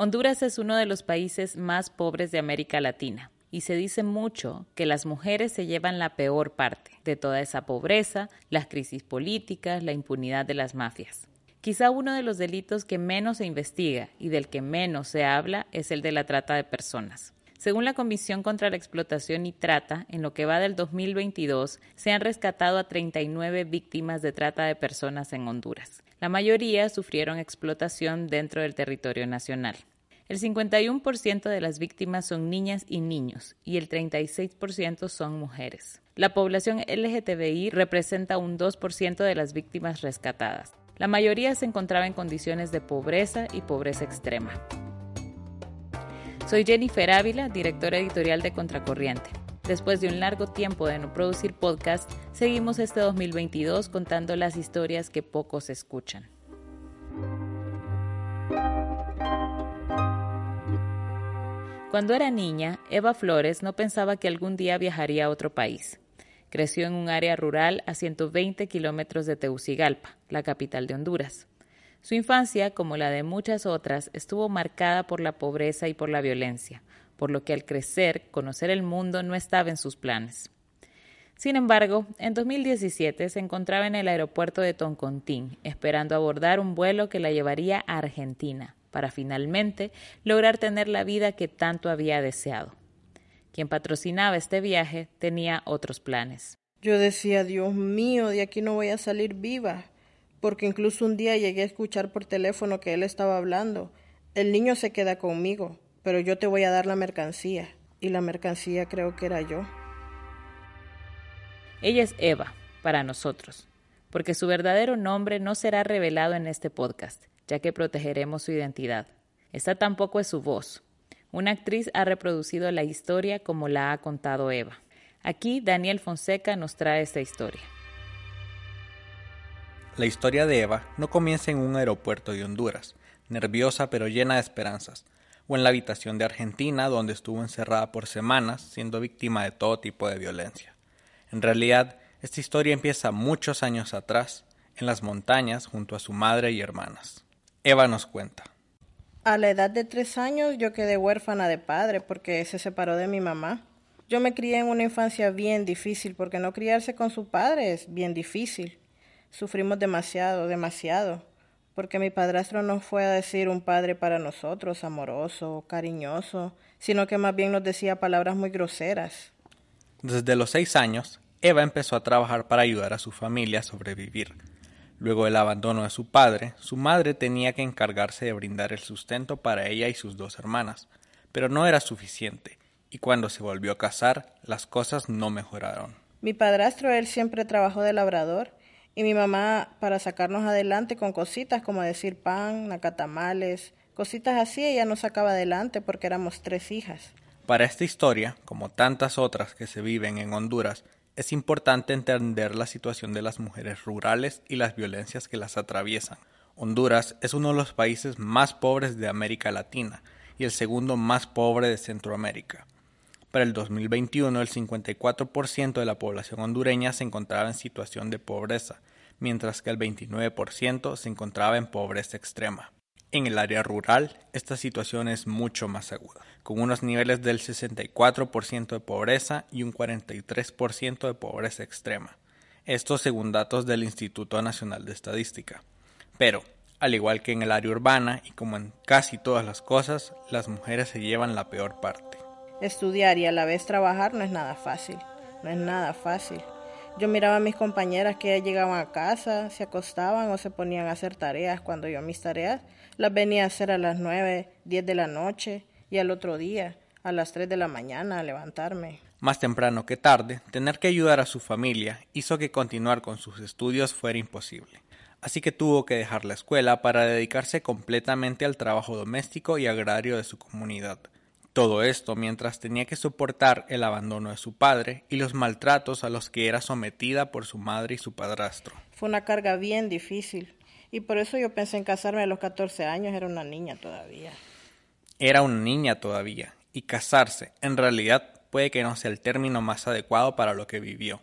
Honduras es uno de los países más pobres de América Latina y se dice mucho que las mujeres se llevan la peor parte de toda esa pobreza, las crisis políticas, la impunidad de las mafias. Quizá uno de los delitos que menos se investiga y del que menos se habla es el de la trata de personas. Según la Comisión contra la Explotación y Trata, en lo que va del 2022, se han rescatado a 39 víctimas de trata de personas en Honduras. La mayoría sufrieron explotación dentro del territorio nacional. El 51% de las víctimas son niñas y niños y el 36% son mujeres. La población LGTBI representa un 2% de las víctimas rescatadas. La mayoría se encontraba en condiciones de pobreza y pobreza extrema. Soy Jennifer Ávila, directora editorial de Contracorriente. Después de un largo tiempo de no producir podcast, seguimos este 2022 contando las historias que pocos escuchan. Cuando era niña, Eva Flores no pensaba que algún día viajaría a otro país. Creció en un área rural a 120 kilómetros de Tegucigalpa, la capital de Honduras. Su infancia, como la de muchas otras, estuvo marcada por la pobreza y por la violencia, por lo que al crecer, conocer el mundo no estaba en sus planes. Sin embargo, en 2017 se encontraba en el aeropuerto de Toncontín, esperando abordar un vuelo que la llevaría a Argentina, para finalmente lograr tener la vida que tanto había deseado. Quien patrocinaba este viaje tenía otros planes. Yo decía, Dios mío, de aquí no voy a salir viva porque incluso un día llegué a escuchar por teléfono que él estaba hablando. El niño se queda conmigo, pero yo te voy a dar la mercancía. Y la mercancía creo que era yo. Ella es Eva, para nosotros, porque su verdadero nombre no será revelado en este podcast, ya que protegeremos su identidad. Esta tampoco es su voz. Una actriz ha reproducido la historia como la ha contado Eva. Aquí Daniel Fonseca nos trae esta historia. La historia de Eva no comienza en un aeropuerto de Honduras, nerviosa pero llena de esperanzas, o en la habitación de Argentina donde estuvo encerrada por semanas siendo víctima de todo tipo de violencia. En realidad, esta historia empieza muchos años atrás, en las montañas junto a su madre y hermanas. Eva nos cuenta. A la edad de tres años yo quedé huérfana de padre porque se separó de mi mamá. Yo me crié en una infancia bien difícil porque no criarse con su padre es bien difícil. Sufrimos demasiado, demasiado, porque mi padrastro no fue a decir un padre para nosotros, amoroso, cariñoso, sino que más bien nos decía palabras muy groseras. Desde los seis años, Eva empezó a trabajar para ayudar a su familia a sobrevivir. Luego del abandono de su padre, su madre tenía que encargarse de brindar el sustento para ella y sus dos hermanas, pero no era suficiente, y cuando se volvió a casar, las cosas no mejoraron. Mi padrastro, él siempre trabajó de labrador, y mi mamá para sacarnos adelante con cositas como decir pan, nacatamales, cositas así, ella nos sacaba adelante porque éramos tres hijas. Para esta historia, como tantas otras que se viven en Honduras, es importante entender la situación de las mujeres rurales y las violencias que las atraviesan. Honduras es uno de los países más pobres de América Latina y el segundo más pobre de Centroamérica. Para el 2021, el 54% de la población hondureña se encontraba en situación de pobreza, mientras que el 29% se encontraba en pobreza extrema. En el área rural, esta situación es mucho más aguda, con unos niveles del 64% de pobreza y un 43% de pobreza extrema. Esto según datos del Instituto Nacional de Estadística. Pero, al igual que en el área urbana y como en casi todas las cosas, las mujeres se llevan la peor parte. Estudiar y a la vez trabajar no es nada fácil, no es nada fácil. Yo miraba a mis compañeras que llegaban a casa, se acostaban o se ponían a hacer tareas cuando yo mis tareas las venía a hacer a las nueve, diez de la noche y al otro día a las tres de la mañana a levantarme. Más temprano que tarde, tener que ayudar a su familia hizo que continuar con sus estudios fuera imposible. Así que tuvo que dejar la escuela para dedicarse completamente al trabajo doméstico y agrario de su comunidad. Todo esto mientras tenía que soportar el abandono de su padre y los maltratos a los que era sometida por su madre y su padrastro. Fue una carga bien difícil y por eso yo pensé en casarme a los 14 años, era una niña todavía. Era una niña todavía y casarse en realidad puede que no sea el término más adecuado para lo que vivió.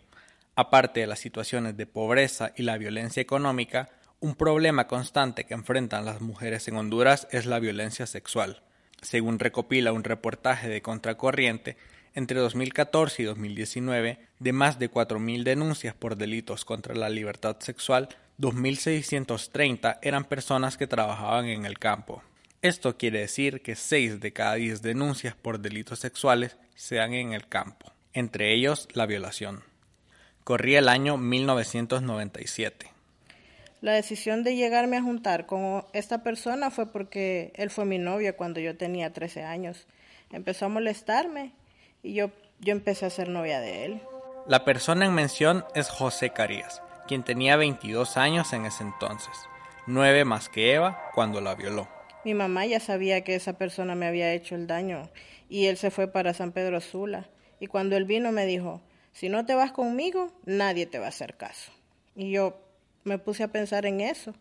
Aparte de las situaciones de pobreza y la violencia económica, Un problema constante que enfrentan las mujeres en Honduras es la violencia sexual. Según recopila un reportaje de Contracorriente, entre 2014 y 2019, de más de 4.000 denuncias por delitos contra la libertad sexual, 2.630 eran personas que trabajaban en el campo. Esto quiere decir que 6 de cada 10 denuncias por delitos sexuales se dan en el campo, entre ellos la violación. Corría el año 1997. La decisión de llegarme a juntar con esta persona fue porque él fue mi novio cuando yo tenía 13 años. Empezó a molestarme y yo, yo empecé a ser novia de él. La persona en mención es José Carías, quien tenía 22 años en ese entonces, nueve más que Eva cuando la violó. Mi mamá ya sabía que esa persona me había hecho el daño y él se fue para San Pedro Sula. Y cuando él vino me dijo, si no te vas conmigo, nadie te va a hacer caso. Y yo me puse a pensar en eso.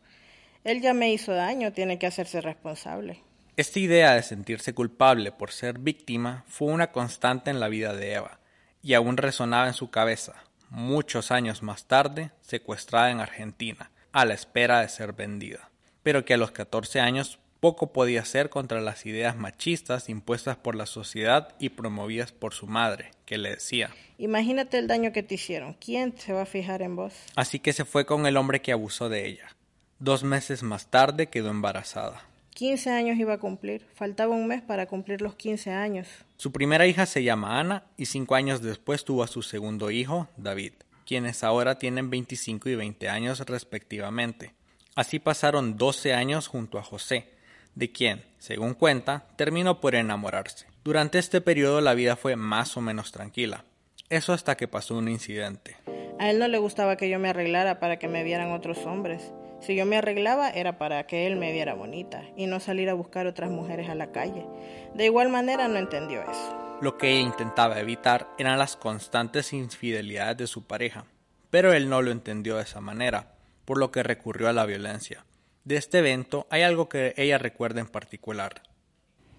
Él ya me hizo daño, tiene que hacerse responsable. Esta idea de sentirse culpable por ser víctima fue una constante en la vida de Eva y aún resonaba en su cabeza, muchos años más tarde, secuestrada en Argentina, a la espera de ser vendida, pero que a los 14 años poco podía hacer contra las ideas machistas impuestas por la sociedad y promovidas por su madre, que le decía Imagínate el daño que te hicieron, ¿quién se va a fijar en vos? Así que se fue con el hombre que abusó de ella. Dos meses más tarde quedó embarazada. 15 años iba a cumplir. Faltaba un mes para cumplir los 15 años. Su primera hija se llama Ana y cinco años después tuvo a su segundo hijo, David, quienes ahora tienen 25 y 20 años respectivamente. Así pasaron 12 años junto a José, de quien, según cuenta, terminó por enamorarse. Durante este periodo la vida fue más o menos tranquila. Eso hasta que pasó un incidente. A él no le gustaba que yo me arreglara para que me vieran otros hombres. Si yo me arreglaba era para que él me viera bonita y no salir a buscar otras mujeres a la calle. De igual manera no entendió eso. Lo que ella intentaba evitar eran las constantes infidelidades de su pareja, pero él no lo entendió de esa manera, por lo que recurrió a la violencia. De este evento hay algo que ella recuerda en particular.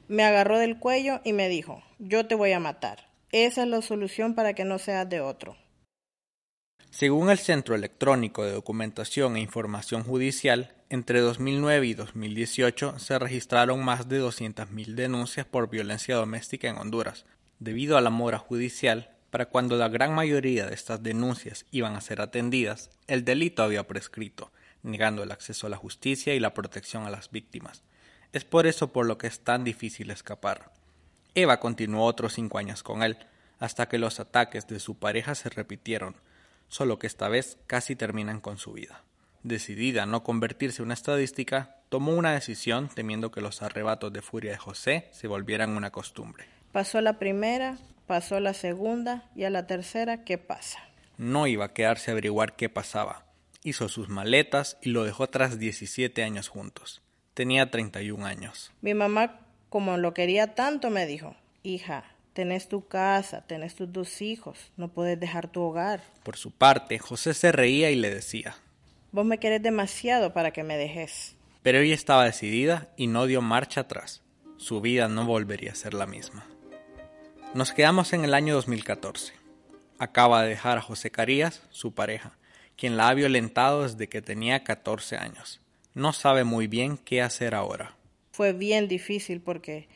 Me agarró del cuello y me dijo, yo te voy a matar. Esa es la solución para que no seas de otro. Según el Centro Electrónico de Documentación e Información Judicial, entre 2009 y 2018 se registraron más de 200.000 denuncias por violencia doméstica en Honduras. Debido a la mora judicial, para cuando la gran mayoría de estas denuncias iban a ser atendidas, el delito había prescrito, negando el acceso a la justicia y la protección a las víctimas. Es por eso por lo que es tan difícil escapar. Eva continuó otros cinco años con él, hasta que los ataques de su pareja se repitieron, solo que esta vez casi terminan con su vida. Decidida a no convertirse en una estadística, tomó una decisión temiendo que los arrebatos de furia de José se volvieran una costumbre. Pasó la primera, pasó la segunda y a la tercera, ¿qué pasa? No iba a quedarse a averiguar qué pasaba. Hizo sus maletas y lo dejó tras 17 años juntos. Tenía 31 años. Mi mamá, como lo quería tanto, me dijo, hija, Tenés tu casa, tenés tus dos hijos, no puedes dejar tu hogar. Por su parte, José se reía y le decía, Vos me querés demasiado para que me dejes. Pero ella estaba decidida y no dio marcha atrás. Su vida no volvería a ser la misma. Nos quedamos en el año 2014. Acaba de dejar a José Carías, su pareja, quien la ha violentado desde que tenía 14 años. No sabe muy bien qué hacer ahora. Fue bien difícil porque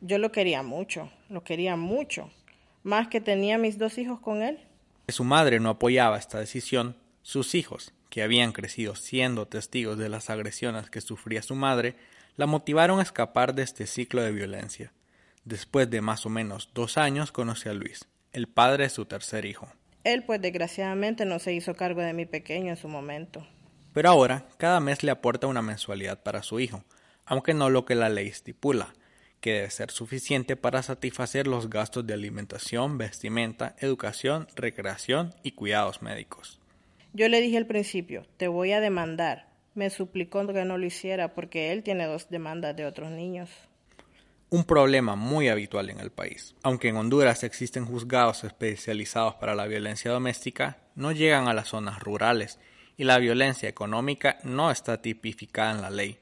yo lo quería mucho, lo quería mucho, más que tenía mis dos hijos con él. Su madre no apoyaba esta decisión, sus hijos, que habían crecido siendo testigos de las agresiones que sufría su madre, la motivaron a escapar de este ciclo de violencia. Después de más o menos dos años conoció a Luis, el padre de su tercer hijo. Él pues desgraciadamente no se hizo cargo de mi pequeño en su momento. Pero ahora cada mes le aporta una mensualidad para su hijo, aunque no lo que la ley estipula, que debe ser suficiente para satisfacer los gastos de alimentación, vestimenta, educación, recreación y cuidados médicos. Yo le dije al principio, te voy a demandar. Me suplicó que no lo hiciera porque él tiene dos demandas de otros niños. Un problema muy habitual en el país. Aunque en Honduras existen juzgados especializados para la violencia doméstica, no llegan a las zonas rurales y la violencia económica no está tipificada en la ley.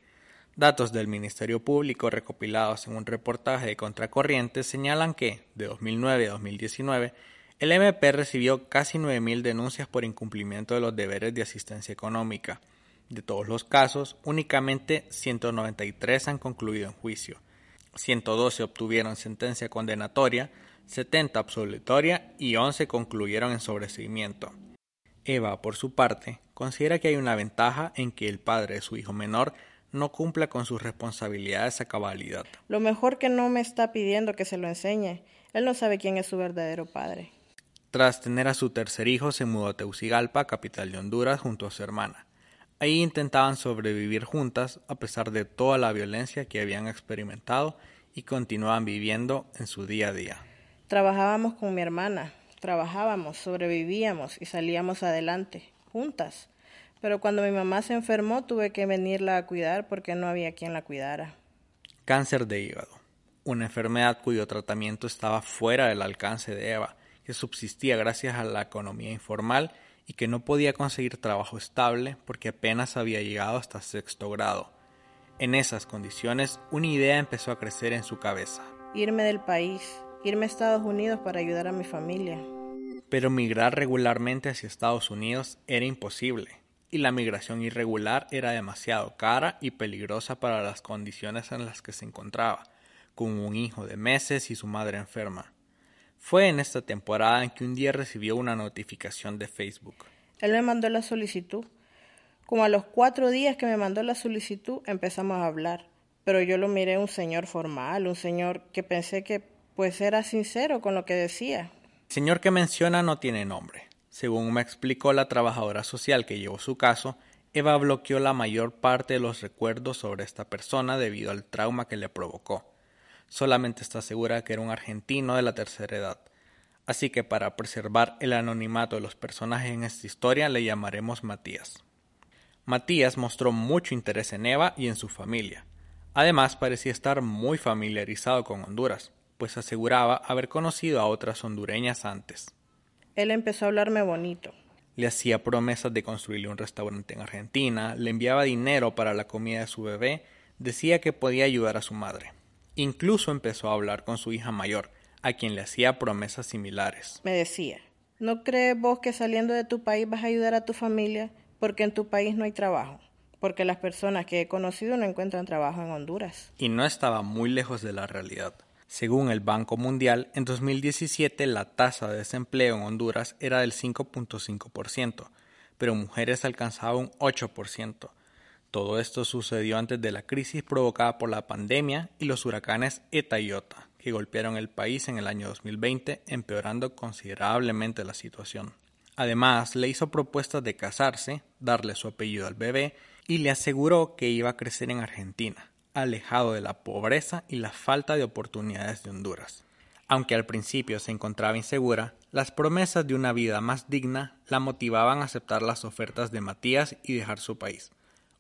Datos del Ministerio Público recopilados en un reportaje de Contracorriente señalan que, de 2009 a 2019, el MP recibió casi 9.000 denuncias por incumplimiento de los deberes de asistencia económica. De todos los casos, únicamente 193 han concluido en juicio, 112 obtuvieron sentencia condenatoria, 70 absolutoria y 11 concluyeron en sobreseimiento. Eva, por su parte, considera que hay una ventaja en que el padre de su hijo menor no cumpla con sus responsabilidades a cabalidad. Lo mejor que no me está pidiendo que se lo enseñe. Él no sabe quién es su verdadero padre. Tras tener a su tercer hijo, se mudó a Teucigalpa, capital de Honduras, junto a su hermana. Ahí intentaban sobrevivir juntas a pesar de toda la violencia que habían experimentado y continuaban viviendo en su día a día. Trabajábamos con mi hermana, trabajábamos, sobrevivíamos y salíamos adelante, juntas. Pero cuando mi mamá se enfermó tuve que venirla a cuidar porque no había quien la cuidara. Cáncer de hígado, una enfermedad cuyo tratamiento estaba fuera del alcance de Eva, que subsistía gracias a la economía informal y que no podía conseguir trabajo estable porque apenas había llegado hasta sexto grado. En esas condiciones, una idea empezó a crecer en su cabeza. Irme del país, irme a Estados Unidos para ayudar a mi familia. Pero migrar regularmente hacia Estados Unidos era imposible y la migración irregular era demasiado cara y peligrosa para las condiciones en las que se encontraba, con un hijo de meses y su madre enferma. Fue en esta temporada en que un día recibió una notificación de Facebook. Él me mandó la solicitud. Como a los cuatro días que me mandó la solicitud empezamos a hablar, pero yo lo miré un señor formal, un señor que pensé que pues era sincero con lo que decía. El señor que menciona no tiene nombre, según me explicó la trabajadora social que llevó su caso, Eva bloqueó la mayor parte de los recuerdos sobre esta persona debido al trauma que le provocó. Solamente está segura que era un argentino de la tercera edad. Así que para preservar el anonimato de los personajes en esta historia le llamaremos Matías. Matías mostró mucho interés en Eva y en su familia. Además parecía estar muy familiarizado con Honduras, pues aseguraba haber conocido a otras hondureñas antes. Él empezó a hablarme bonito. Le hacía promesas de construirle un restaurante en Argentina, le enviaba dinero para la comida de su bebé, decía que podía ayudar a su madre. Incluso empezó a hablar con su hija mayor, a quien le hacía promesas similares. Me decía, ¿no crees vos que saliendo de tu país vas a ayudar a tu familia? Porque en tu país no hay trabajo. Porque las personas que he conocido no encuentran trabajo en Honduras. Y no estaba muy lejos de la realidad. Según el Banco Mundial, en 2017 la tasa de desempleo en Honduras era del 5.5%, pero mujeres alcanzaba un 8%. Todo esto sucedió antes de la crisis provocada por la pandemia y los huracanes ETA y OTA, que golpearon el país en el año 2020, empeorando considerablemente la situación. Además, le hizo propuestas de casarse, darle su apellido al bebé y le aseguró que iba a crecer en Argentina, alejado de la pobreza y la falta de oportunidades de Honduras. Aunque al principio se encontraba insegura, las promesas de una vida más digna la motivaban a aceptar las ofertas de Matías y dejar su país.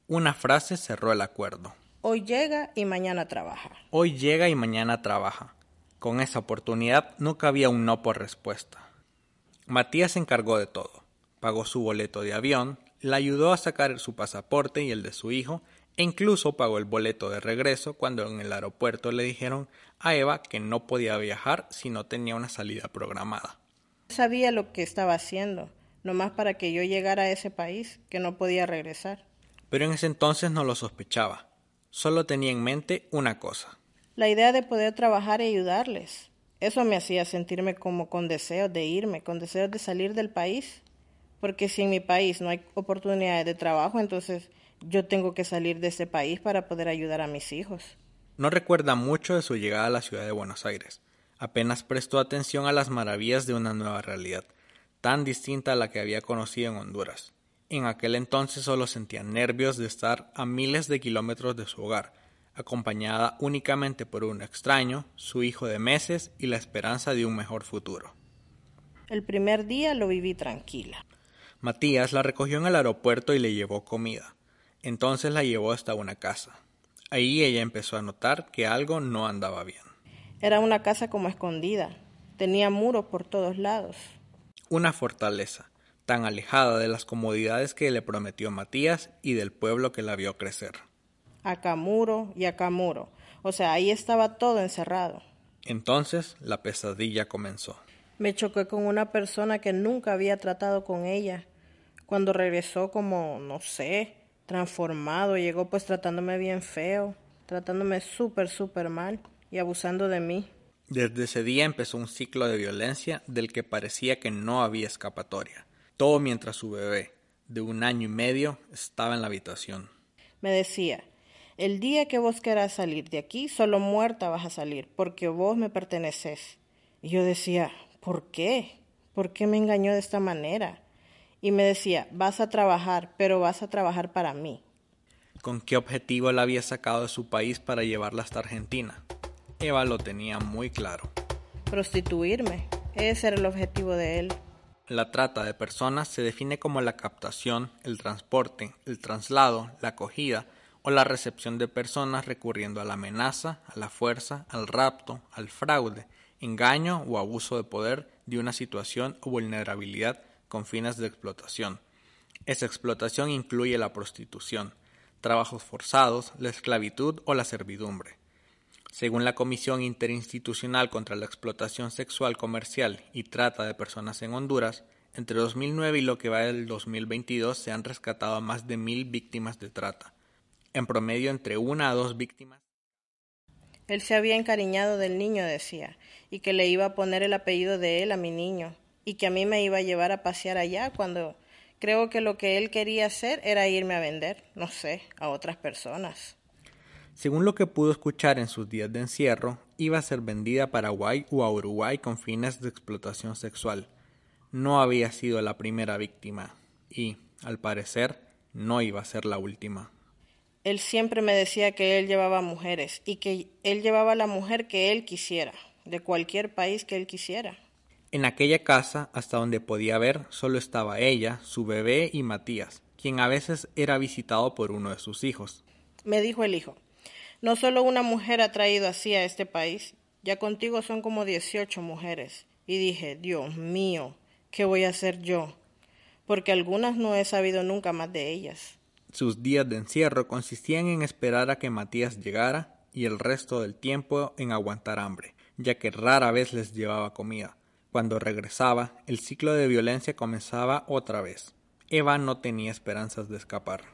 Una frase cerró el acuerdo. Hoy llega y mañana trabaja. Hoy llega y mañana trabaja. Con esa oportunidad nunca había un no por respuesta. Matías se encargó de todo. Pagó su boleto de avión, la ayudó a sacar su pasaporte y el de su hijo e incluso pagó el boleto de regreso cuando en el aeropuerto le dijeron a Eva que no podía viajar si no tenía una salida programada. Sabía lo que estaba haciendo, nomás para que yo llegara a ese país, que no podía regresar. Pero en ese entonces no lo sospechaba. Solo tenía en mente una cosa. La idea de poder trabajar y ayudarles. Eso me hacía sentirme como con deseos de irme, con deseos de salir del país. Porque si en mi país no hay oportunidades de trabajo, entonces yo tengo que salir de ese país para poder ayudar a mis hijos. No recuerda mucho de su llegada a la ciudad de Buenos Aires. Apenas prestó atención a las maravillas de una nueva realidad, tan distinta a la que había conocido en Honduras. En aquel entonces solo sentía nervios de estar a miles de kilómetros de su hogar, acompañada únicamente por un extraño, su hijo de meses y la esperanza de un mejor futuro. El primer día lo viví tranquila. Matías la recogió en el aeropuerto y le llevó comida. Entonces la llevó hasta una casa. Ahí ella empezó a notar que algo no andaba bien. Era una casa como escondida. Tenía muros por todos lados. Una fortaleza, tan alejada de las comodidades que le prometió Matías y del pueblo que la vio crecer. Acá muro y acá muro. O sea, ahí estaba todo encerrado. Entonces la pesadilla comenzó. Me choqué con una persona que nunca había tratado con ella. Cuando regresó como, no sé, transformado, llegó pues tratándome bien feo, tratándome súper, súper mal y abusando de mí. Desde ese día empezó un ciclo de violencia del que parecía que no había escapatoria. Todo mientras su bebé, de un año y medio, estaba en la habitación. Me decía, el día que vos querás salir de aquí, solo muerta vas a salir, porque vos me perteneces. Y yo decía, ¿por qué? ¿Por qué me engañó de esta manera? Y me decía, vas a trabajar, pero vas a trabajar para mí. ¿Con qué objetivo la había sacado de su país para llevarla hasta Argentina? Eva lo tenía muy claro. Prostituirme. Ese era el objetivo de él. La trata de personas se define como la captación, el transporte, el traslado, la acogida o la recepción de personas recurriendo a la amenaza, a la fuerza, al rapto, al fraude, engaño o abuso de poder de una situación o vulnerabilidad con fines de explotación. Esa explotación incluye la prostitución, trabajos forzados, la esclavitud o la servidumbre. Según la Comisión Interinstitucional contra la Explotación Sexual Comercial y Trata de Personas en Honduras, entre 2009 y lo que va del 2022 se han rescatado más de mil víctimas de trata, en promedio entre una a dos víctimas. Él se había encariñado del niño, decía, y que le iba a poner el apellido de él a mi niño, y que a mí me iba a llevar a pasear allá cuando creo que lo que él quería hacer era irme a vender, no sé, a otras personas. Según lo que pudo escuchar en sus días de encierro, iba a ser vendida a Paraguay o a Uruguay con fines de explotación sexual. No había sido la primera víctima y, al parecer, no iba a ser la última. Él siempre me decía que él llevaba mujeres y que él llevaba la mujer que él quisiera, de cualquier país que él quisiera. En aquella casa, hasta donde podía ver, solo estaba ella, su bebé y Matías, quien a veces era visitado por uno de sus hijos. Me dijo el hijo, no solo una mujer ha traído así a este país, ya contigo son como 18 mujeres. Y dije, Dios mío, ¿qué voy a hacer yo? Porque algunas no he sabido nunca más de ellas. Sus días de encierro consistían en esperar a que Matías llegara y el resto del tiempo en aguantar hambre, ya que rara vez les llevaba comida. Cuando regresaba, el ciclo de violencia comenzaba otra vez. Eva no tenía esperanzas de escapar.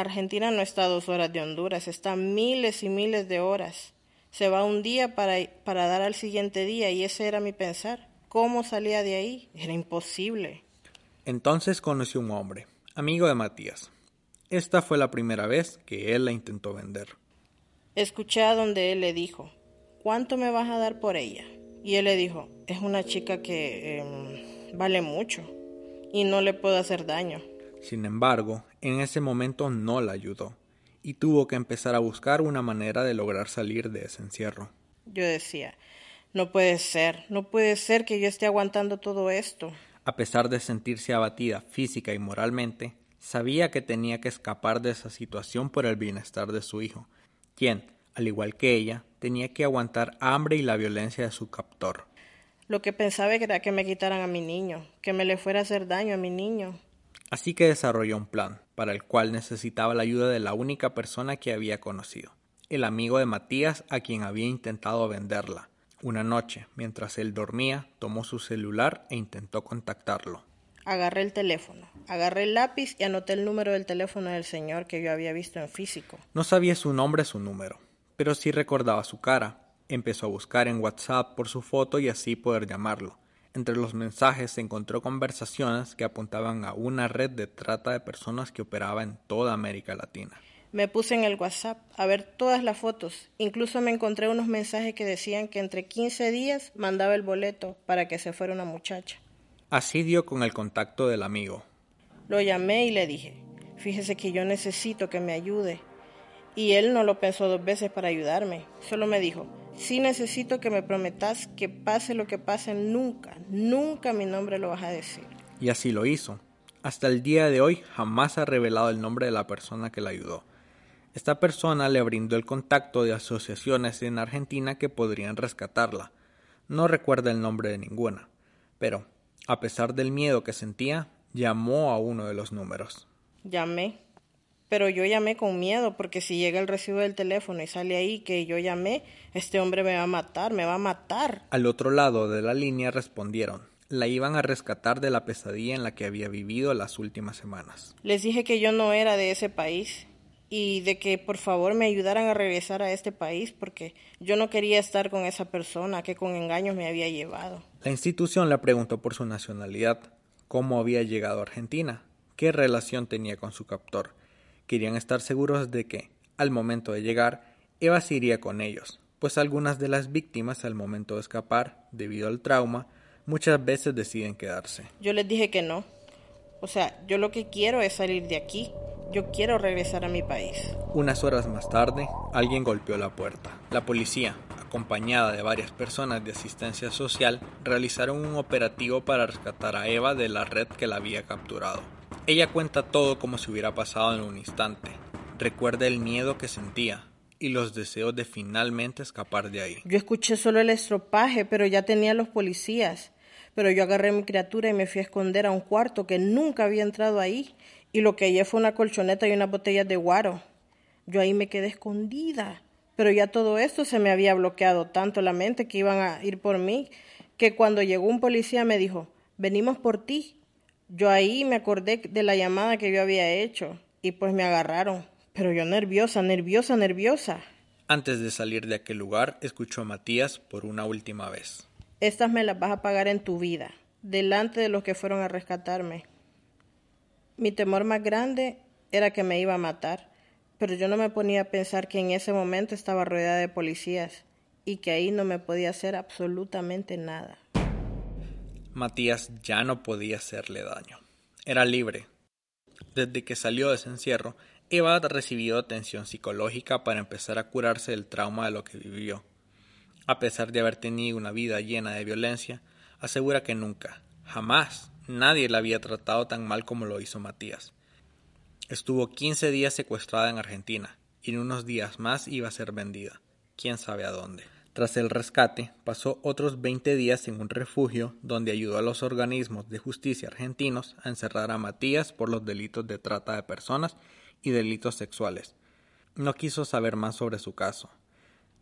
Argentina no está a dos horas de Honduras, está miles y miles de horas. Se va un día para, para dar al siguiente día y ese era mi pensar. ¿Cómo salía de ahí? Era imposible. Entonces conoció un hombre, amigo de Matías. Esta fue la primera vez que él la intentó vender. Escuché a donde él le dijo, ¿cuánto me vas a dar por ella? Y él le dijo, es una chica que em, vale mucho y no le puedo hacer daño. Sin embargo, en ese momento no la ayudó, y tuvo que empezar a buscar una manera de lograr salir de ese encierro. Yo decía, no puede ser, no puede ser que yo esté aguantando todo esto. A pesar de sentirse abatida física y moralmente, sabía que tenía que escapar de esa situación por el bienestar de su hijo, quien, al igual que ella, tenía que aguantar hambre y la violencia de su captor. Lo que pensaba era que me quitaran a mi niño, que me le fuera a hacer daño a mi niño. Así que desarrolló un plan, para el cual necesitaba la ayuda de la única persona que había conocido, el amigo de Matías a quien había intentado venderla. Una noche, mientras él dormía, tomó su celular e intentó contactarlo. Agarré el teléfono, agarré el lápiz y anoté el número del teléfono del señor que yo había visto en físico. No sabía su nombre, su número, pero sí recordaba su cara. Empezó a buscar en WhatsApp por su foto y así poder llamarlo. Entre los mensajes se encontró conversaciones que apuntaban a una red de trata de personas que operaba en toda América Latina. Me puse en el WhatsApp a ver todas las fotos. Incluso me encontré unos mensajes que decían que entre 15 días mandaba el boleto para que se fuera una muchacha. Así dio con el contacto del amigo. Lo llamé y le dije, fíjese que yo necesito que me ayude. Y él no lo pensó dos veces para ayudarme. Solo me dijo, sí necesito que me prometas que pase lo que pase, nunca, nunca mi nombre lo vas a decir. Y así lo hizo. Hasta el día de hoy jamás ha revelado el nombre de la persona que la ayudó. Esta persona le brindó el contacto de asociaciones en Argentina que podrían rescatarla. No recuerda el nombre de ninguna, pero, a pesar del miedo que sentía, llamó a uno de los números. Llamé, pero yo llamé con miedo porque si llega el recibo del teléfono y sale ahí que yo llamé, este hombre me va a matar, me va a matar. Al otro lado de la línea respondieron, la iban a rescatar de la pesadilla en la que había vivido las últimas semanas. Les dije que yo no era de ese país y de que por favor me ayudaran a regresar a este país porque yo no quería estar con esa persona que con engaños me había llevado. La institución le preguntó por su nacionalidad, cómo había llegado a Argentina, qué relación tenía con su captor. Querían estar seguros de que, al momento de llegar, Eva se iría con ellos, pues algunas de las víctimas al momento de escapar, debido al trauma, muchas veces deciden quedarse. Yo les dije que no. O sea, yo lo que quiero es salir de aquí. Yo quiero regresar a mi país. Unas horas más tarde, alguien golpeó la puerta. La policía, acompañada de varias personas de asistencia social, realizaron un operativo para rescatar a Eva de la red que la había capturado. Ella cuenta todo como si hubiera pasado en un instante. Recuerda el miedo que sentía, y los deseos de finalmente escapar de ahí. Yo escuché solo el estropaje, pero ya tenía los policías. Pero yo agarré a mi criatura y me fui a esconder a un cuarto que nunca había entrado ahí. Y lo que hallé fue una colchoneta y unas botellas de guaro. Yo ahí me quedé escondida. Pero ya todo esto se me había bloqueado tanto la mente que iban a ir por mí, que cuando llegó un policía me dijo, venimos por ti. Yo ahí me acordé de la llamada que yo había hecho y pues me agarraron. Pero yo nerviosa, nerviosa, nerviosa. Antes de salir de aquel lugar, escuchó a Matías por una última vez. Estas me las vas a pagar en tu vida, delante de los que fueron a rescatarme. Mi temor más grande era que me iba a matar, pero yo no me ponía a pensar que en ese momento estaba rodeada de policías y que ahí no me podía hacer absolutamente nada. Matías ya no podía hacerle daño. Era libre. Desde que salió de ese encierro, Eva ha recibido atención psicológica para empezar a curarse del trauma de lo que vivió. A pesar de haber tenido una vida llena de violencia, asegura que nunca, jamás, nadie la había tratado tan mal como lo hizo Matías. Estuvo 15 días secuestrada en Argentina y en unos días más iba a ser vendida, quién sabe a dónde. Tras el rescate, pasó otros 20 días en un refugio donde ayudó a los organismos de justicia argentinos a encerrar a Matías por los delitos de trata de personas y delitos sexuales. No quiso saber más sobre su caso.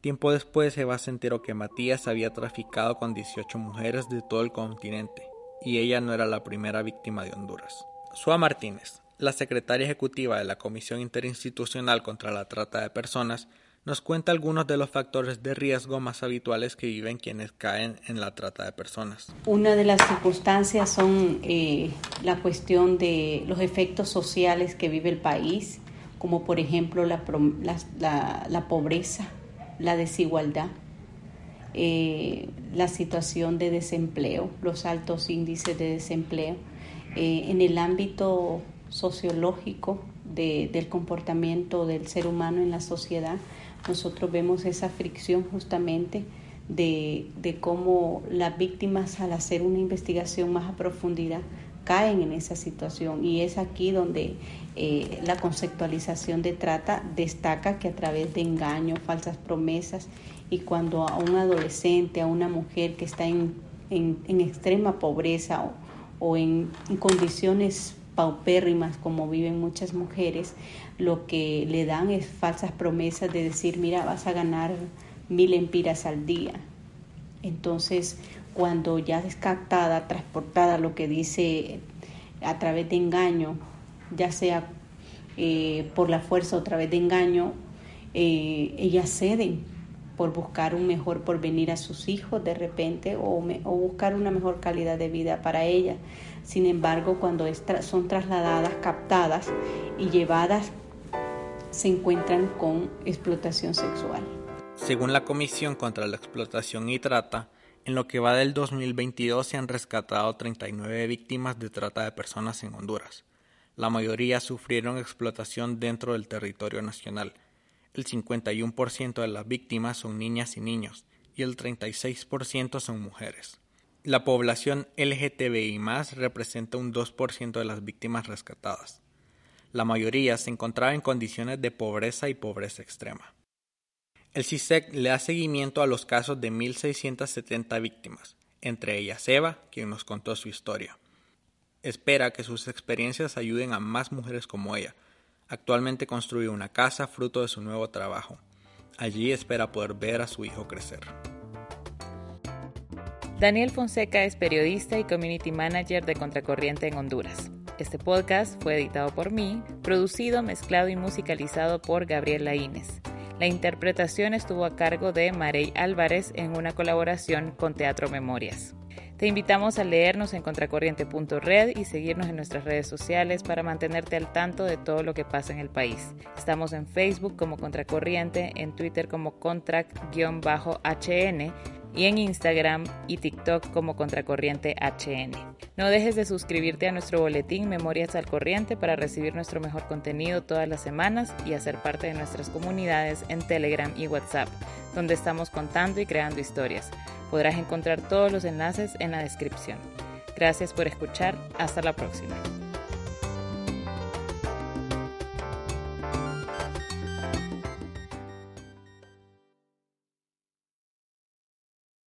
Tiempo después Eva se enteró que Matías había traficado con 18 mujeres de todo el continente, y ella no era la primera víctima de Honduras. Sua Martínez, la secretaria ejecutiva de la Comisión Interinstitucional contra la Trata de Personas, nos cuenta algunos de los factores de riesgo más habituales que viven quienes caen en la trata de personas. Una de las circunstancias son eh, la cuestión de los efectos sociales que vive el país, como por ejemplo la, la, pobreza, la desigualdad, eh, la situación de desempleo, los altos índices de desempleo. Eh, en el ámbito sociológico del comportamiento del ser humano en la sociedad, nosotros vemos esa fricción justamente de, cómo las víctimas al hacer una investigación más a caen en esa situación. Y es aquí donde eh, la conceptualización de trata destaca que a través de engaños, falsas promesas y cuando a un adolescente, a una mujer que está en, extrema pobreza o, o en, en condiciones paupérrimas como viven muchas mujeres, lo que le dan es falsas promesas de decir, mira, vas a ganar mil empiras al día. Entonces, cuando ya es captada, transportada lo que dice a través de engaño, ya sea eh, por la fuerza o a través de engaño, eh, ellas ceden por buscar un mejor porvenir a sus hijos de repente o, buscar una mejor calidad de vida para ellas. Sin embargo, cuando son trasladadas, captadas y llevadas se encuentran con explotación sexual. Según la Comisión contra la Explotación y Trata, en lo que va del 2022 se han rescatado 39 víctimas de trata de personas en Honduras. La mayoría sufrieron explotación dentro del territorio nacional. El 51% de las víctimas son niñas y niños y el 36% son mujeres. La población LGTBI representa un 2% de las víctimas rescatadas. La mayoría se encontraba en condiciones de pobreza y pobreza extrema. El CISEC le da seguimiento a los casos de 1.670 víctimas, entre ellas Eva, quien nos contó su historia. Espera que sus experiencias ayuden a más mujeres como ella. Actualmente construye una casa fruto de su nuevo trabajo. Allí espera poder ver a su hijo crecer. Daniel Fonseca es periodista y community manager de Contracorriente en Honduras. Este podcast fue editado por mí, producido, mezclado y musicalizado por Gabriel Laínez. La interpretación estuvo a cargo de Marey Álvarez en una colaboración con Teatro Memorias. Te invitamos a leernos en contracorriente.red y seguirnos en nuestras redes sociales para mantenerte al tanto de todo lo que pasa en el país. Estamos en Facebook como Contracorriente, en Twitter como Contract-HN y en Instagram y TikTok como Contracorriente HN. No dejes de suscribirte a nuestro boletín Memorias al Corriente para recibir nuestro mejor contenido todas las semanas y hacer parte de nuestras comunidades en Telegram y WhatsApp, donde estamos contando y creando historias. Podrás encontrar todos los enlaces en la descripción. Gracias por escuchar. Hasta la próxima.